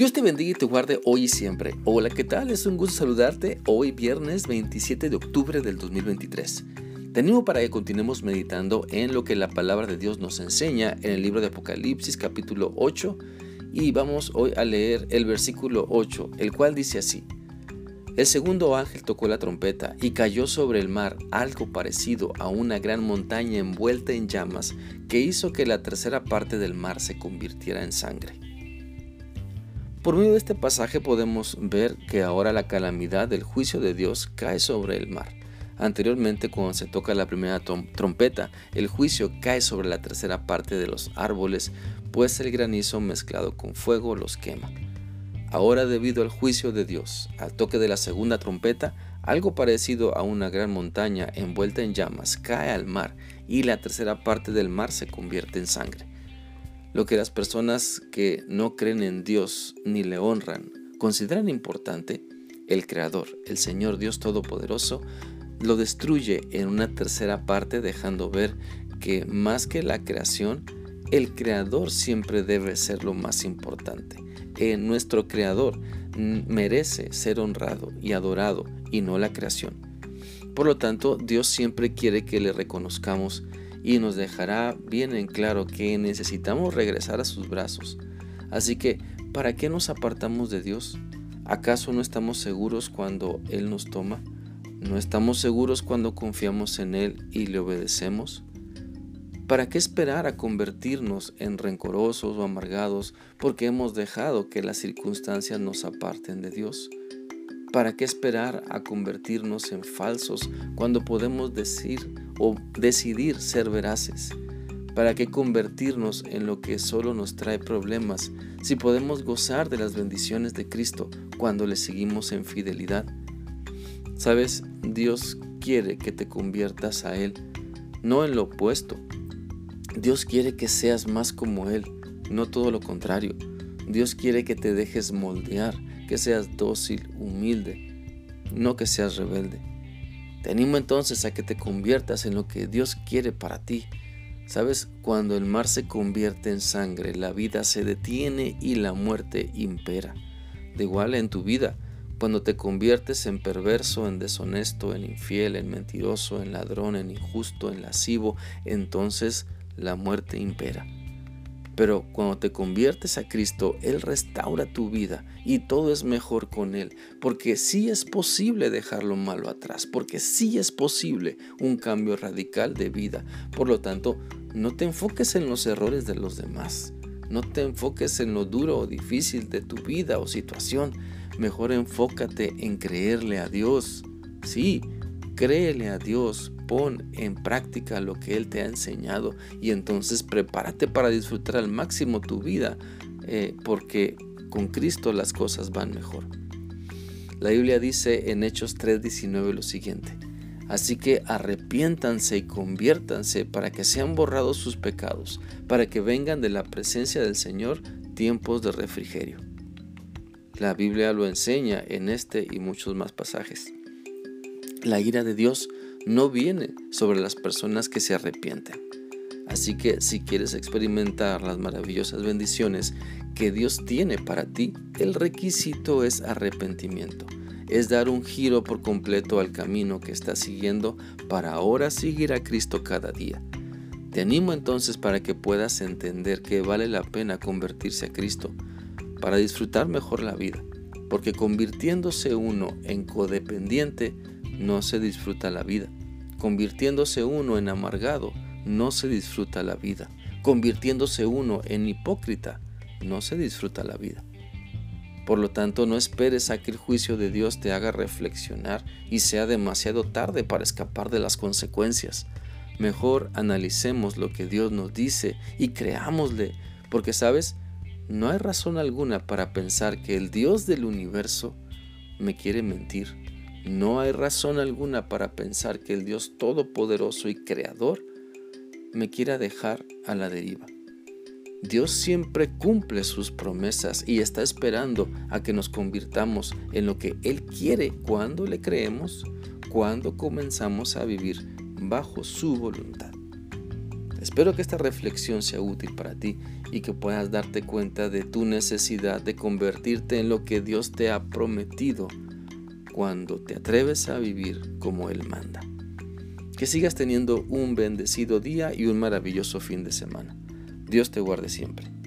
Dios te bendiga y te guarde hoy y siempre. Hola, ¿qué tal? Es un gusto saludarte hoy viernes 27 de octubre del 2023. Te para que continuemos meditando en lo que la palabra de Dios nos enseña en el libro de Apocalipsis capítulo 8 y vamos hoy a leer el versículo 8, el cual dice así. El segundo ángel tocó la trompeta y cayó sobre el mar algo parecido a una gran montaña envuelta en llamas que hizo que la tercera parte del mar se convirtiera en sangre. Por medio de este pasaje podemos ver que ahora la calamidad del juicio de Dios cae sobre el mar. Anteriormente, cuando se toca la primera trompeta, el juicio cae sobre la tercera parte de los árboles, pues el granizo mezclado con fuego los quema. Ahora, debido al juicio de Dios, al toque de la segunda trompeta, algo parecido a una gran montaña envuelta en llamas cae al mar y la tercera parte del mar se convierte en sangre. Lo que las personas que no creen en Dios ni le honran consideran importante, el Creador, el Señor Dios Todopoderoso, lo destruye en una tercera parte dejando ver que más que la creación, el Creador siempre debe ser lo más importante. En nuestro Creador merece ser honrado y adorado y no la creación. Por lo tanto, Dios siempre quiere que le reconozcamos y nos dejará bien en claro que necesitamos regresar a sus brazos. Así que, ¿para qué nos apartamos de Dios? ¿Acaso no estamos seguros cuando Él nos toma? ¿No estamos seguros cuando confiamos en Él y le obedecemos? ¿Para qué esperar a convertirnos en rencorosos o amargados porque hemos dejado que las circunstancias nos aparten de Dios? ¿Para qué esperar a convertirnos en falsos cuando podemos decir o decidir ser veraces? ¿Para qué convertirnos en lo que solo nos trae problemas si podemos gozar de las bendiciones de Cristo cuando le seguimos en fidelidad? Sabes, Dios quiere que te conviertas a Él, no en lo opuesto. Dios quiere que seas más como Él, no todo lo contrario. Dios quiere que te dejes moldear que seas dócil, humilde, no que seas rebelde. Te animo entonces a que te conviertas en lo que Dios quiere para ti. Sabes, cuando el mar se convierte en sangre, la vida se detiene y la muerte impera. De igual en tu vida, cuando te conviertes en perverso, en deshonesto, en infiel, en mentiroso, en ladrón, en injusto, en lascivo, entonces la muerte impera. Pero cuando te conviertes a Cristo, Él restaura tu vida y todo es mejor con Él, porque sí es posible dejar lo malo atrás, porque sí es posible un cambio radical de vida. Por lo tanto, no te enfoques en los errores de los demás, no te enfoques en lo duro o difícil de tu vida o situación, mejor enfócate en creerle a Dios. Sí, créele a Dios, pon en práctica lo que Él te ha enseñado y entonces prepárate para disfrutar al máximo tu vida, eh, porque con Cristo las cosas van mejor. La Biblia dice en Hechos 3:19 lo siguiente, así que arrepiéntanse y conviértanse para que sean borrados sus pecados, para que vengan de la presencia del Señor tiempos de refrigerio. La Biblia lo enseña en este y muchos más pasajes. La ira de Dios no viene sobre las personas que se arrepienten. Así que si quieres experimentar las maravillosas bendiciones que Dios tiene para ti, el requisito es arrepentimiento. Es dar un giro por completo al camino que estás siguiendo para ahora seguir a Cristo cada día. Te animo entonces para que puedas entender que vale la pena convertirse a Cristo para disfrutar mejor la vida, porque convirtiéndose uno en codependiente no se disfruta la vida. Convirtiéndose uno en amargado, no se disfruta la vida. Convirtiéndose uno en hipócrita, no se disfruta la vida. Por lo tanto, no esperes a que el juicio de Dios te haga reflexionar y sea demasiado tarde para escapar de las consecuencias. Mejor analicemos lo que Dios nos dice y creámosle, porque sabes, no hay razón alguna para pensar que el Dios del universo me quiere mentir. No hay razón alguna para pensar que el Dios Todopoderoso y Creador me quiera dejar a la deriva. Dios siempre cumple sus promesas y está esperando a que nos convirtamos en lo que Él quiere cuando le creemos, cuando comenzamos a vivir bajo su voluntad. Espero que esta reflexión sea útil para ti y que puedas darte cuenta de tu necesidad de convertirte en lo que Dios te ha prometido cuando te atreves a vivir como Él manda. Que sigas teniendo un bendecido día y un maravilloso fin de semana. Dios te guarde siempre.